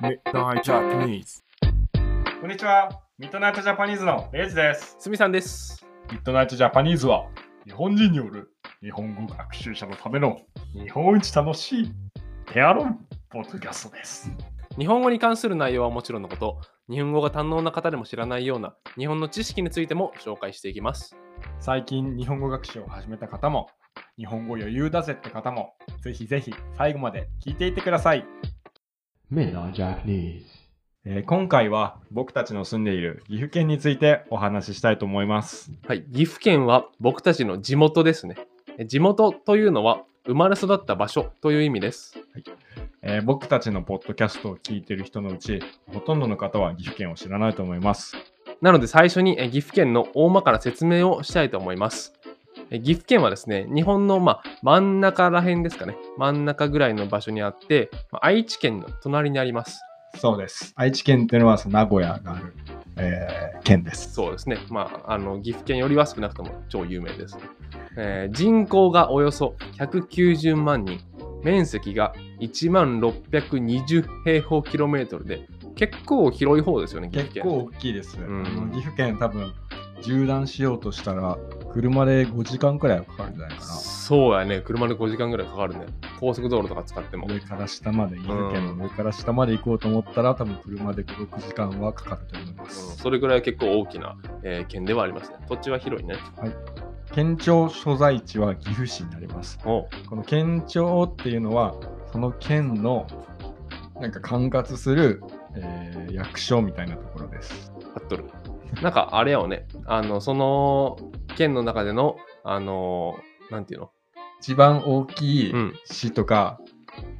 Midnight Japanese. こんにちは。ミッドナイトジャパニーズのレイジです。すみさんです。ミッドナイトジャパニーズは日本人による日本語学習者のための日本一楽しいペアロンポッドキャストです。日本語に関する内容はもちろんのこと、日本語が堪能な方でも知らないような日本の知識についても紹介していきます。最近日本語学習を始めた方も日本語余裕だぜって方もぜひぜひ最後まで聞いていってください。Japanese. えー今回は僕たちの住んでいる岐阜県についてお話ししたいと思います。はい、岐阜県は僕たちの地元ですね。え地元というのは生まれ育った場所という意味です。えー僕たちのポッドキャストを聞いている人のうちほとんどの方は岐阜県を知らないと思います。なので最初にえ岐阜県の大まかな説明をしたいと思います。え岐阜県はですね、日本の、まあ、真ん中ら辺ですかね、真ん中ぐらいの場所にあって、まあ愛知県の隣にあります。そうです。愛知県っていうのはその名古屋がある、えー県です。そうですね。まあ、あの岐阜県よりは少なくとも超有名です。えー人口がおよそ190万人、面積が1万620平方キロメートルで、結構広い方ですよね、岐阜県。結構大きいです。んあの岐阜県多分縦断しようとしたら車で5時間くらいはかかるんじゃないかそうやね、車で5時間ぐらいかかるね。高速道路とか使ってもな。。上から下まで、岐阜県の上から下まで行こうと思ったら多分車で5、6時間はかかると思いまうんす。それぐらい結構大きな、えー県ではありますね。土地は広いね。県庁所在地は岐阜市になります。この県庁っていうのはその県のなんか管轄する、えー役所みたいなところです。貼っとる。なんかあれやよね。あの、その県の中での、あの、なんていうの？一番大きいうん。市とか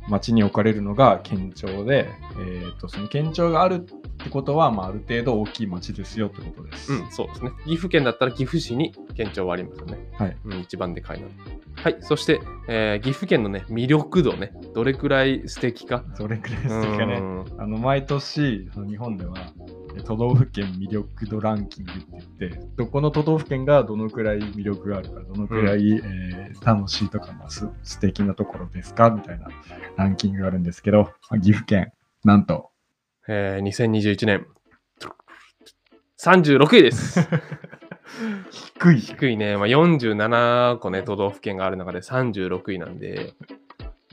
町に置かれるのが県庁で、えー、とその県庁があるってことは、まあ、ある程度大きい町ですよってことです。うん、そうですね。岐阜県だったら岐阜市に県庁はありますよね。はい。うん、一番でかいの。はい、そして、えー岐阜県のね、魅力度ね、どれくらい素敵か。それくらいですかね。うんあの毎年その日本ではえ都道府県魅力度ランキングって言ってどこの都道府県がどのくらい魅力があるかどのくらい、えー楽しいとか、まあ、す素敵なところですかみたいなランキングがあるんですけど、まあ岐阜県なんとえー2021年、36位です。低い低いね。まあ、47個ね、都道府県がある中で36位なんで、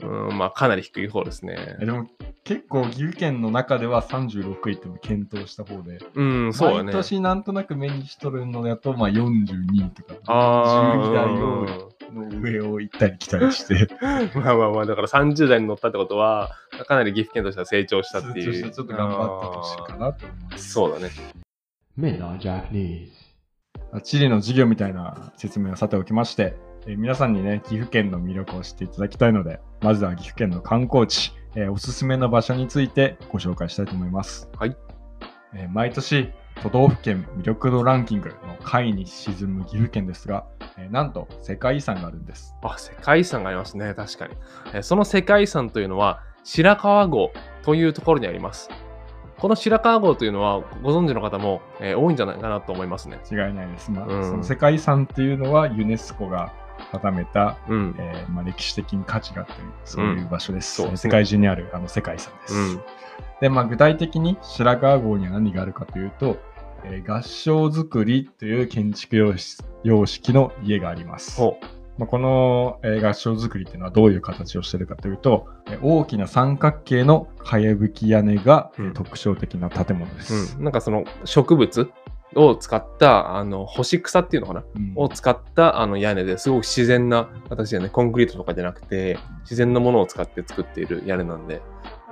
うん、まあ、かなり低い方ですねえ。でも結構岐阜県の中では36位っていうのを検討した方で、うん、そうだね。毎年なんとなく目にしとるのだと、まあ、42位とかあ10位台ーをの上を行ったり来たりしてうん まあまあまあ、だから30代に乗ったってことは、かなり岐阜県としては成長したっていう。成長してちょっと頑張った年かなと思います。そうだね。地理の授業みたいな説明をさておきまして、えー皆さんにね、岐阜県の魅力を知っていただきたいので、まずは岐阜県の観光地、えーおすすめの場所についてご紹介したいと思います。はい。えー毎年、都道府県魅力度ランキングの下位に沈む岐阜県ですが、えーなんと世界遺産があるんです。あ、世界遺産がありますね。確かに。えーその世界遺産というのは、白川郷というところにあります。この白川郷というのは、ご存知の方も、えー多いんじゃないかなと思いますね。違いないです。まあうんその世界遺産っていうのはユネスコが定めた、うん。えーまあ、歴史的に価値があったり、そういう場所です。そうですね世界中にあるあの世界遺産です。うん。で、まあ、具体的に白川郷には何があるかというと、えー合掌造りという建築様式の家があります。ほまあ、この、えー合掌造りっていうのはどういう形をしているかというと、えー大きな三角形のかやぶき屋根が、えーうん特徴的な建物です。うん。なんかその植物を使った、あの、干し草っていうのかな？うんを使ったあの屋根ですごく自然な形でね、コンクリートとかじゃなくて、自然のものを使って作っている屋根なんで、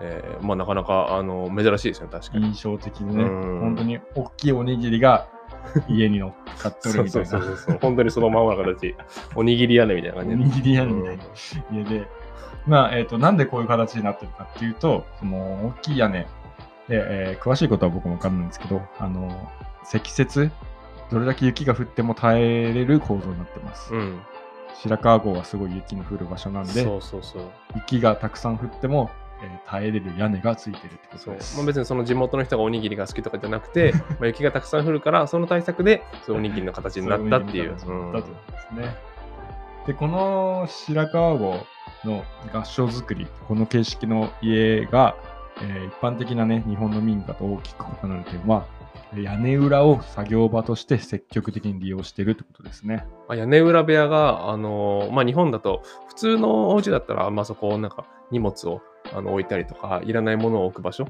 えーまあなかなかあの珍しいですね、確かに。印象的でね、うん本当に大きいおにぎりが家に乗っかっとるみたいな。そうそうそうそう。本当にそのままの形。おにぎり屋根みたいなお感じで。にぎり屋根みたいな家で、まあ、えっ、と、なんでこういう形になってるかっていうと、その、大きい屋根で、えー詳しいことは僕もわかんないんですけど、あの、積雪、どれだけ雪が降っても耐えれる構造になってます。うん。白川郷はすごい雪の降る場所なんで、そうそうそう。雪がたくさん降っても、えー耐えれる屋根がついてるってことです。まあ、別にその地元の人がおにぎりが好きとかじゃなくて、まあ雪がたくさん降るから、その対策でそうおにぎりの形になったっていう。そういう意味の形になったということですね。で、この白川郷の合掌造り、この形式の家が、えー一般的なね、日本の民家と大きく異なる点は、屋根裏を作業場として積極的に利用しているってことですね。まあ屋根裏部屋が、あのーまあ、日本だと、普通のお家だったら、まあ、そこをなんか荷物をあの置いたりとか、いらないものを置く場所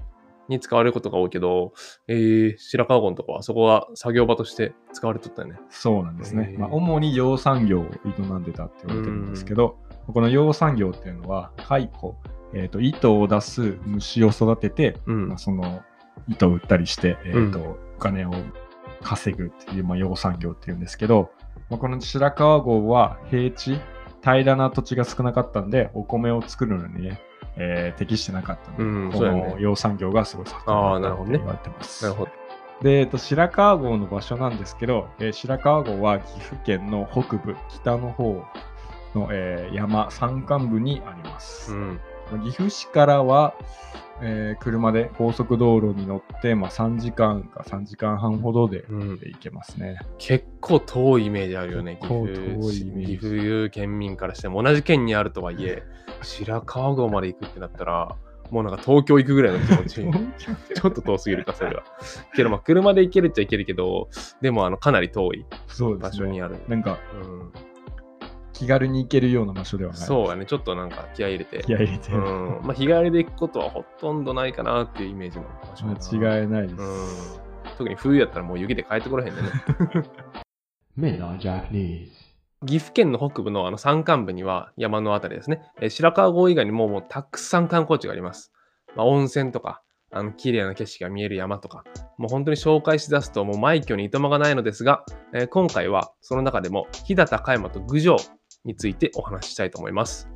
に使われることが多いけど、えー、白川郷のとこはそこが作業場として使われとったよね。そうなんですねへ。ーまあ、主に養蚕業を営んでたって言われてるんですけど、この養蚕業っていうのは、蚕、えー、と糸を出す虫を育てて、うんまあ、その糸を売ったりして、えーとうんお金を稼ぐっていう、まあ、養蚕業っていうんですけど、まあ、この白川郷は平地、平らな土地が少なかったんで、お米を作るのにね、えー適してなかったので、こうんそうやねの養蚕業がすごい盛んだったって言われてます。なるほど。で、えっと、白川郷の場所なんですけど、えー白川郷は岐阜県の北部、北の方の、えー山、山間部にあります。うん。岐阜市からは、えー車で高速道路に乗って、まあ、3時間か3時間半ほどでうん、行けますね。結構遠いイメージあるよね、遠いイメージ岐阜県民からしても同じ県にあるとはいえ、白川郷まで行くってなったら、もうなんか東京行くぐらいの気持ち。ちょっと遠すぎるか、それは。けど、まあ、車で行けるっちゃ行けるけど、でも、あの、かなり遠い。場所にある。なんか、うん、気軽に行けるような場所ではない。そうやね、ちょっとなんか気合い入れて。気合い入れてる。うん。まあ、日帰りで行くことはほとんどないかなっていうイメージの場所間違いないです。うん。特に冬やったらもう雪で帰ってこらへんでね。岐阜県の北部のあの山間部には山のあたりですね、えー白川郷以外にももうたくさん観光地があります。まあ、温泉とか、あの綺麗な景色が見える山とか、もう本当に紹介しだすともう枚挙にいとまがないのですが、えー今回はその中でも飛騨高山と郡上についてお話ししたいと思います。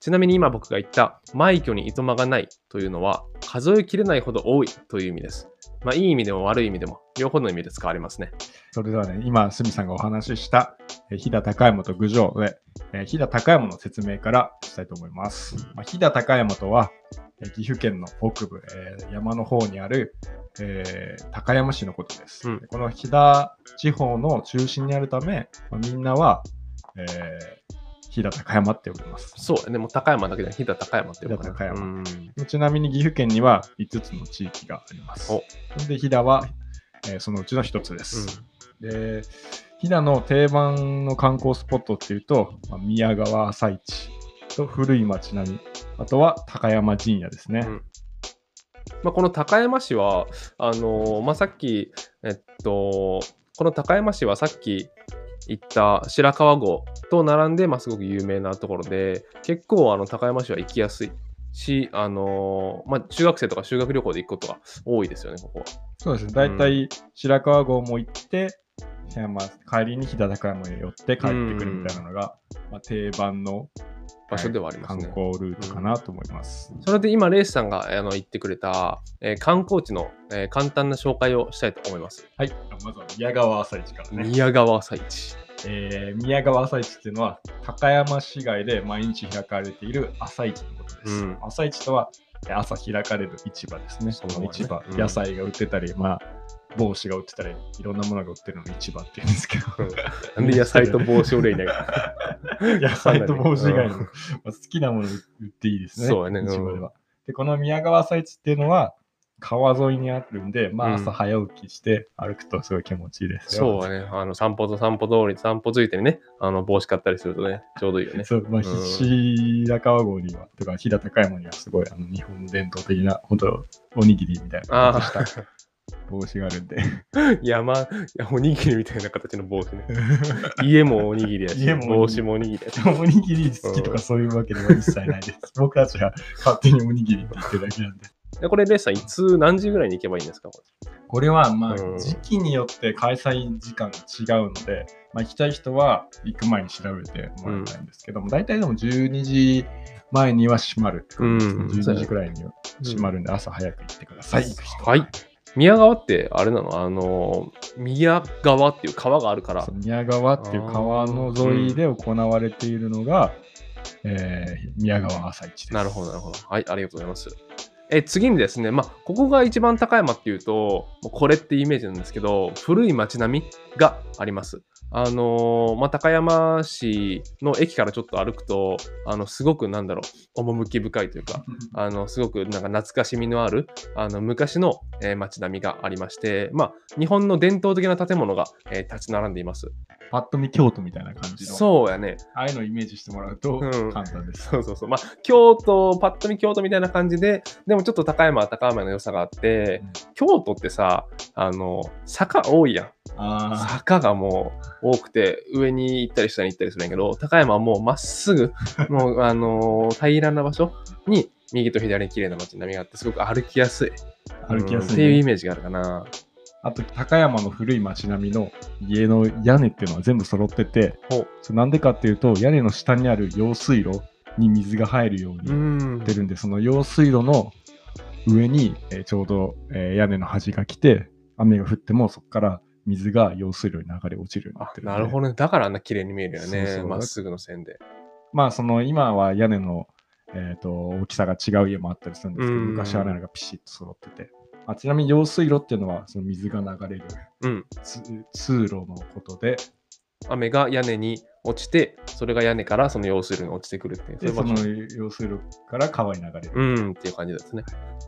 ちなみに今僕が言った枚挙にいとまがないというのは数えきれないほど多いという意味です。まあいい意味でも悪い意味でも両方の意味で使われますね。それではね、今、すみさんがお話しした、えー飛騨高山と郡上で、えー飛騨高山の説明からしたいと思います。まあ、飛騨高山とは、えー岐阜県の北部、えー山の方にある、えー高山市のことです。うんでこの飛騨地方の中心にあるため、まあ、みんなは、えー飛騨高山って呼びます。そうやね、もう高山だけで飛騨高山って呼ぶかな飛騨高山うんちなみに岐阜県には5つの地域があります。おで、飛騨は、えーそのうちの1つです。で、飛騨の定番の観光スポットっていうと、まあ、宮川朝市と古い町並み、あとは高山陣屋ですね。うんまあ、この高山市は、あのーまあ、さっき、えっと、この高山市はさっき言った白川郷と並んで、まあ、すごく有名なところで、結構あの高山市は行きやすいし、あのーまあ、中学生とか修学旅行で行くことが多いですよね、ここは。そうですね。だいたい白川郷も行って、いやまあ、帰りに飛騨高山へ寄って帰ってくるみたいなのが、まあ、定番の場所ではありますね。観光ルートかなと思います。それで今、レースさんがあの言ってくれた、えー観光地の、えー簡単な紹介をしたいと思います。はい。まずは宮川朝市からね。宮川朝市。えー宮川朝市っていうのは高山市街で毎日開かれている朝市のことです。うん朝市とはえー朝開かれる市場ですね。そうだね市場、うん野菜が売ってたり、まあ、帽子が売ってたり、いろんなものが売ってるのを市場って言うんですけど、なんで野菜と帽子を例に 野菜と帽子以外の、まあ好きなもの売っていいですね。そうやねうん市場では。で、この宮川朝市っていうのは、川沿いにあるんで、まあうん朝早起きして歩くとすごい気持ちいいですよ。そうだね。あの、散歩と散歩通り、散歩ついてにね、あの、帽子買ったりするとね、ちょうどいいよね。そう、まあ、うん白川郷には、とか、飛騨高山にはすごい、あの、日本伝統的な、本当おにぎりみたいなあ形した帽子があるんで。あ、山、いやおにぎりみたいな形の帽子ね。家もおにぎりやし、帽子もおにぎりやし。おにぎり好きとかそういうわけでは一切ないです。僕たちが勝手におにぎりって言ってるだけなんで。でこれ、レッサー、いつ、何時ぐらいに行けばいいんですか？ここれは、まあ、うん時期によって開催時間が違うので、まあ、行きたい人は行く前に調べてもらいたいんですけども、大体でも12時前には閉まるって感じですね。うん12時くらいには閉まるんで、朝早く行ってください。はい。宮川って、あれなの？あの、宮川っていう川があるから宮川っていう川の沿いで行われているのが、えー宮川朝市です。なるほど、なるほど。はい、ありがとうございます。え次にですね、まあ、ここが一番高山っていうと、これってイメージなんですけど、古い街並みがあります。あのーまあ、高山市の駅からちょっと歩くと、あの、すごくなんだろう、趣深いというか、あの、すごくなんか懐かしみのある、あの、昔の、えー街並みがありまして、まあ、日本の伝統的な建物が、えー立ち並んでいます。パッと見京都みたいな感じの。そうやね。ああいうのをイメージしてもらうとうん簡単です。そうそうそう。まあ、京都、パッと見京都みたいな感じで、でもちょっと高山は高山の良さがあって、京都ってさ、あの、坂多いやん。あ坂がもう多くて、上に行ったり下に行ったりするんやけど、高山はもうまっすぐ、もう、あのー平らな場所に、右と左に綺麗な街並みがあって、すごく歩きやすい。あ、歩きやすい、うんっていうイね。メージがあるかな。あと、高山の古い街並みの家の屋根っていうのは全部揃ってて、なんでかっていうと、屋根の下にある用水路に水が入るようにうん。出るんで、その用水路の上に、えーちょうど、えー屋根の端が来て、雨が降ってもそこから水が用水路に流れ落ちるようになあってる。なるほどね。だからあんな綺麗に見えるよね。まっすぐの線で。まあ、その今は屋根の、えー、と大きさが違う家もあったりするんですけど、うん昔は屋根がピシッと揃ってて。あちなみに用水路っていうのはその水が流れるうん。つ通路のことで、雨が屋根に落ちて、それが屋根からその用水路に落ちてくるっていう。でその用水路から川に流れる。うんっていう感じですね。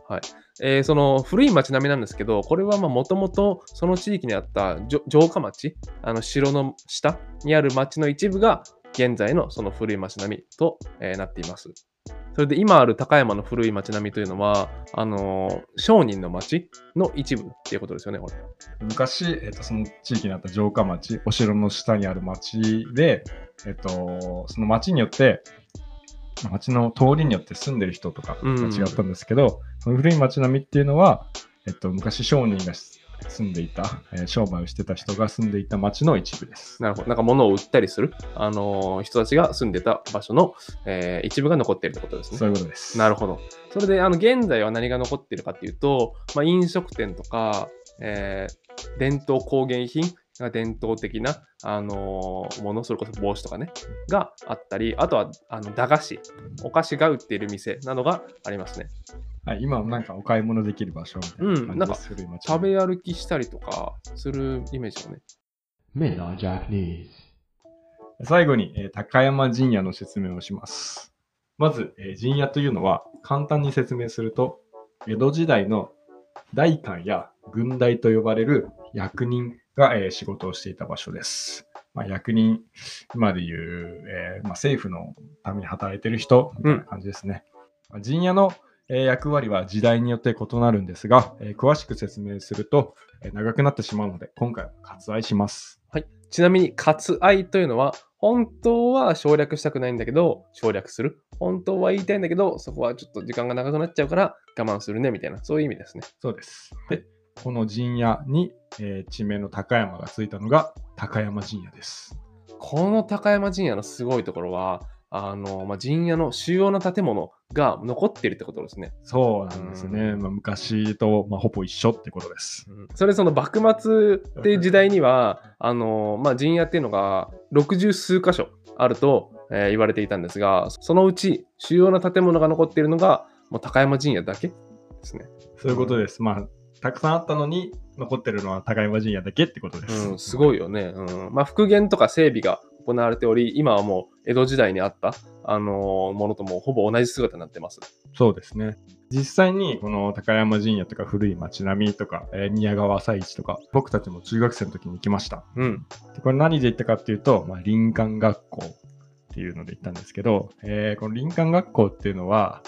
はい。えーその古い町並みなんですけど、これはもともとその地域にあった城下町、あの城の下にある町の一部が現在のその古い町並みと、えーなっています。それで今ある高山の古い町並みというのは、あのー商人の町の一部っていうことですよね、これ。昔、えー、とその地域にあった城下町、お城の下にある町で、えー、とその町によって、町の通りによって住んでる人とかが違ったんですけど、その古い町並みっていうのは、えっと、昔商人が住んでいた、えー商売をしてた人が住んでいた町の一部です。なるほど。なんか物を売ったりする、あのー人たちが住んでた場所の、えー一部が残っているってことですね。そういうことです。なるほど。それで、あの、現在は何が残っているかっていうと、まあ、飲食店とか、えー伝統工芸品が伝統的な、あのーもの、それこそ帽子とかね、があったり、あとは、あの、駄菓子、お菓子が売っている店などがありますね。はい、今はなんかお買い物できる場所みたいなうんなんか感じです。古い町食べ歩きしたりとかするイメージよね。Midnight Japanese. 最後に、えー高山陣屋の説明をします。まず、えー陣屋というのは簡単に説明すると、江戸時代の代官や軍代と呼ばれる役人が、えー仕事をしていた場所です。まあ、役人、今でいう、えーまあ、政府のために働いてる人みたいな感じですね。まあ陣屋の、えー役割は時代によって異なるんですが、えー詳しく説明すると、えー長くなってしまうので、今回は割愛します。はい。ちなみに、割愛というのは、本当は省略したくないんだけど、省略する。本当は言いたいんだけど、そこはちょっと時間が長くなっちゃうから我慢するね、みたいな、そういう意味ですね。そうです。で、この陣屋に、えー地名の高山がついたのが高山陣屋です。この高山陣屋のすごいところは、あの、まあ、陣屋の主要な建物が残っているってことですね。そうなんですね。うんまあ、昔と、まあ、ほぼ一緒ってことです。それその幕末っていう時代には、あの、まあ、陣屋っていうのが60数箇所あると、えー言われていたんですが、そのうち主要な建物が残っているのが、もう高山陣屋だけですね。そういうことです。まあ、たくさんあったのに、残ってるのは高山陣屋だけってことです。うん、すごいよね。うんまあ、復元とか整備が行われており、今はもう江戸時代にあった、あのーものともほぼ同じ姿になってます。そうですね。実際にこの高山陣屋とか古い町並みとか、えー宮川朝市とか僕たちも中学生の時に行きました。うん。でこれ何で行ったかっていうと、まあ、林間学校っていうので行ったんですけど、えーこの林間学校っていうのは、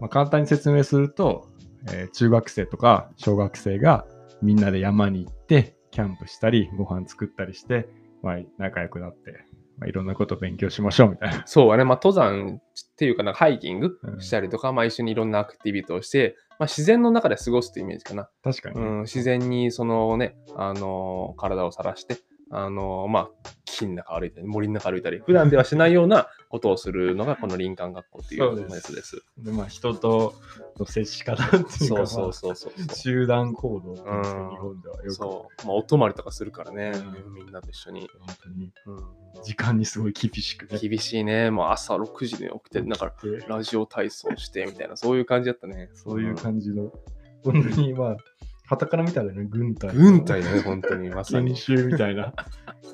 まあ、簡単に説明すると、えー中学生とか小学生がみんなで山に行ってキャンプしたりご飯作ったりして、まあ、仲良くなって、まあ、いろんなことを勉強しましょうみたいな。そうだね。まあ、登山っていうかなハイキングうんしたりとか、まあ、一緒にいろんなアクティビティをして、まあ、自然の中で過ごすというイメージかな。確かにね、うん、自然にそのね、あのー体をさらして、あのーまあ、木の中歩いたり、森の中歩いたり、普段ではしないようなことをするのが、この林間学校っていうやつです。でまあ、人との接し方っていうか、そうそうそう集団行動っていう日本ではよくそう。まあ、お泊まりとかするからね、うみんなと一緒に。本当にうん、時間にすごい厳しくね。厳しいね。もう朝6時に起きて、なんかでラジオ体操してみたいな、そういう感じだったね。そういう感じの、本当にまあ、旗から見たらね、軍隊。軍隊だね、本当に、まさに研。修みたいな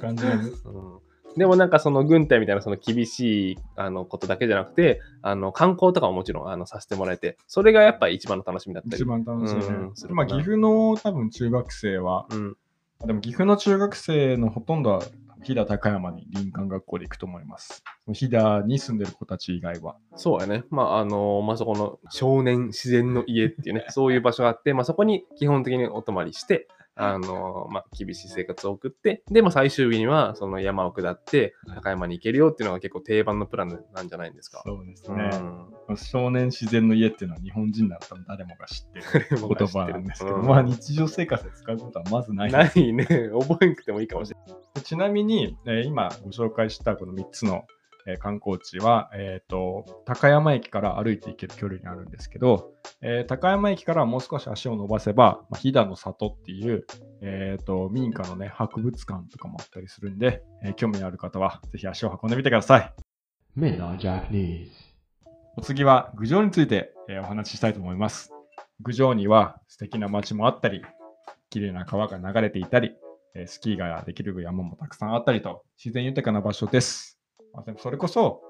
感じなんです。うんでもなんかその軍隊みたいなその厳しいあのことだけじゃなくて、あの観光とかももちろんあのさせてもらえて、それがやっぱり一番の楽しみだったり。一番楽しいねうんす。るまあ、岐阜の多分中学生は、うん。あでも岐阜の中学生のほとんどは飛騨高山に林間学校で行くと思います。飛騨に住んでる子たち以外は。そうやね。まあ、あの、まあ、そこの少年自然の家っていうね、そういう場所があって、まあ、そこに基本的にお泊まりして、あの、まあ、厳しい生活を送って、で、まあ、最終日にはその山を下って、高山に行けるよっていうのが結構定番のプランなんじゃないんですか。そうですうね。ん。少年自然の家っていうのは日本人なら多分誰もが知ってる言葉なんですけど、うんまあ日常生活で使うことはまずない。ないね。覚えんくてもいいかもしれない。ちなみに、えー今ご紹介したこの3つの、えー観光地は、えーと、高山駅から歩いて行ける距離にあるんですけど、えー高山駅からもう少し足を伸ばせば、まあ、飛騨の里っていう、えーと民家のね、博物館とかもあったりするんで、えー興味のある方はぜひ足を運んでみてください。お次は郡上について、えーお話ししたいと思います。郡上には素敵な街もあったり、綺麗な川が流れていたり、えースキーができる山もたくさんあったりと、自然豊かな場所です。まあそれこそ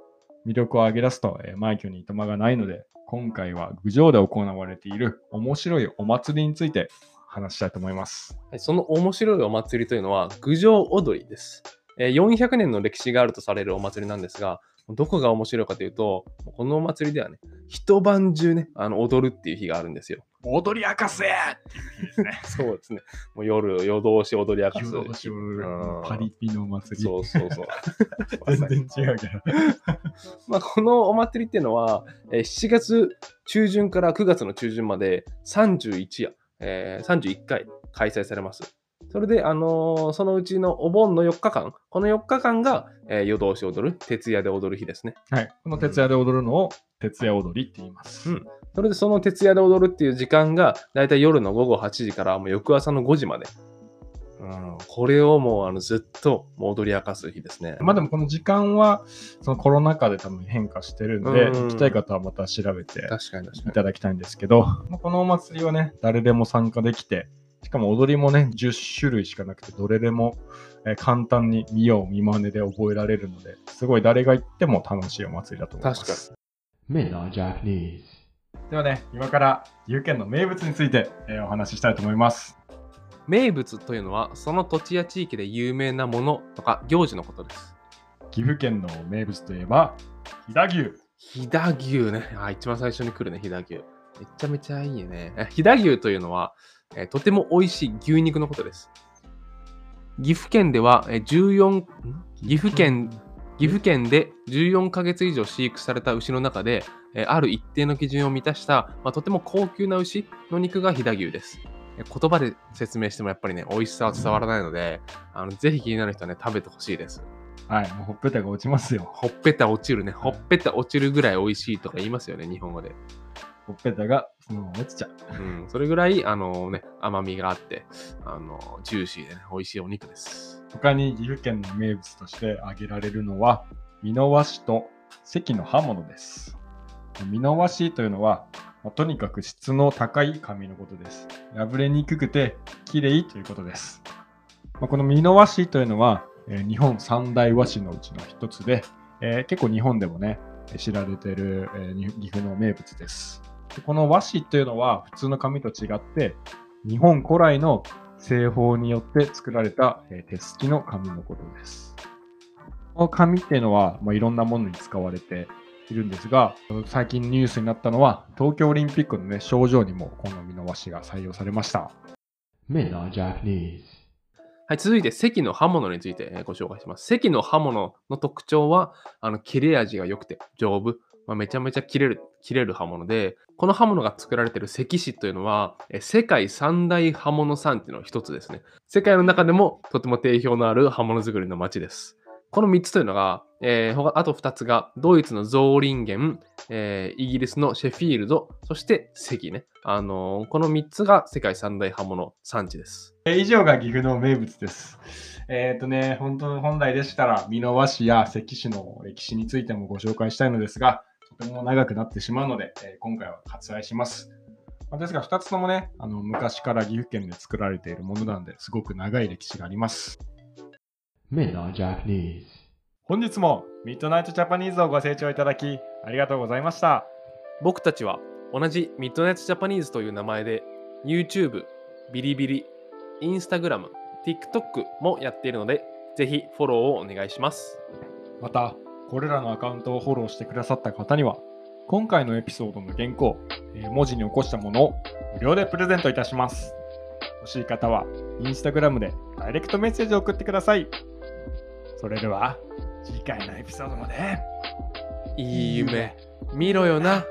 魅力を挙げ出すと、えー、枚挙にいとまがないので、今回は郡上で行われている面白いお祭りについて話したいと思います。はいその面白いお祭りというのは、郡上踊りです。えー400年の歴史があるとされるお祭りなんですが、どこが面白いかというと、このお祭りではね、一晩中ね、あの踊るっていう日があるんですよ。踊り明かせっていう日ですね。そうですね。もう夜、夜通し踊り明かす。夜通し踊るうんパリピのお祭り。そうそうそう。全然違うけど。まあ、このお祭りっていうのは、えー7月中旬から9月の中旬まで31夜、えー31回開催されます。それで、あのーそのうちのお盆の4日間、この4日間が、えー夜通し踊る、徹夜で踊る日ですね。はい。この徹夜で踊るのを徹夜踊りって言います。うんそれでその徹夜で踊るっていう時間が、だいたい夜の午後8時からもう翌朝の5時まで。うん、これをもうあのずっともう踊り明かす日ですね。まあでもこの時間はそのコロナ禍で多分変化してるんで、うん行きたい方はまた調べて確かに確いかに。ただきたいんですけど、まあこのお祭りはね、誰でも参加できて、しかも踊りもね、10種類しかなくて、どれでもえー簡単に見よう見まねで覚えられるので、すごい誰が行っても楽しいお祭りだと思います。Midnight Japanese. ではね、今から岐阜県の名物について、えーお話ししたいと思います。名物というのは、その土地や地域で有名なものとか行事のことです。岐阜県の名物といえば、飛騨牛。飛騨牛ね。あ、一番最初に来るね、飛騨牛。めちゃめちゃいいね。え飛騨牛というのは、えーとても美味しい牛肉のことです。岐阜県では、えー14、ん？岐阜県、岐阜県で14ヶ月以上飼育された牛の中で、えーある一定の基準を満たした、まあ、とても高級な牛の肉が飛騨牛です。えー言葉で説明してもやっぱりね、美味しさは伝わらないので、あのぜひ気になる人はね、食べてほしいです。はい、もうほっぺたが落ちますよ。ほっぺた落ちるね。ほっぺた落ちるぐらい美味しいとか言いますよね、日本語で。ほっぺたがそのまま落ちちゃう。うん、それぐらい、あのね、甘みがあって、あの、ジューシーでね、美味しいお肉です。他に岐阜県の名物として挙げられるのは、美濃和紙と関の刃物です。美濃和紙というのは、まあとにかく質の高い紙のことです。破れにくくて綺麗ということです。まあこの美濃和紙というのは、えー日本三大和紙のうちの一つで、えー結構日本でもね、知られている、えーに岐阜の名物です。この和紙というのは普通の紙と違って、日本古来の製法によって作られた、え手すきの紙のことです。この紙っていうのは、まあ、いろんなものに使われているんですが、最近ニュースになったのは、東京オリンピックのね、賞状にもこの和紙が採用されました。Midnight Japanese. はい、続いて、関の刃物についてご紹介します。関の刃物の特徴は、あの、切れ味が良くて丈夫。まあ、めちゃめちゃ切れる、切れる刃物で、この刃物が作られている関市というのは、世界三大刃物産地の一つですね。世界の中でもとても定評のある刃物作りの町です。この3つというのが、えーあと2つが、ドイツのゾーリンゲン、えーイギリスのシェフィールド、そして関ね。あのーこの3つが世界三大刃物産地です。以上が岐阜の名物です。えっ、とね、本当本来でしたら、美濃和紙や関市の歴史についてもご紹介したいのですが、とても長くなってしまうので、えー今回は割愛します。まあですが、2つともね、あの昔から岐阜県で作られているものなんで、すごく長い歴史があります。本日もミッドナイトジャパニーズをご清聴いただき、ありがとうございました。僕たちは同じミッドナイトジャパニーズという名前で YouTube、ビリビリ、Instagram、TikTok もやっているので、ぜひフォローをお願いします。また、これらのアカウントをフォローしてくださった方には、今回のエピソードの原稿、え文字に起こしたものを無料でプレゼントいたします。欲しい方は、インスタグラムでダイレクトメッセージを送ってください。それでは、次回のエピソードまで。いい夢見ろよな。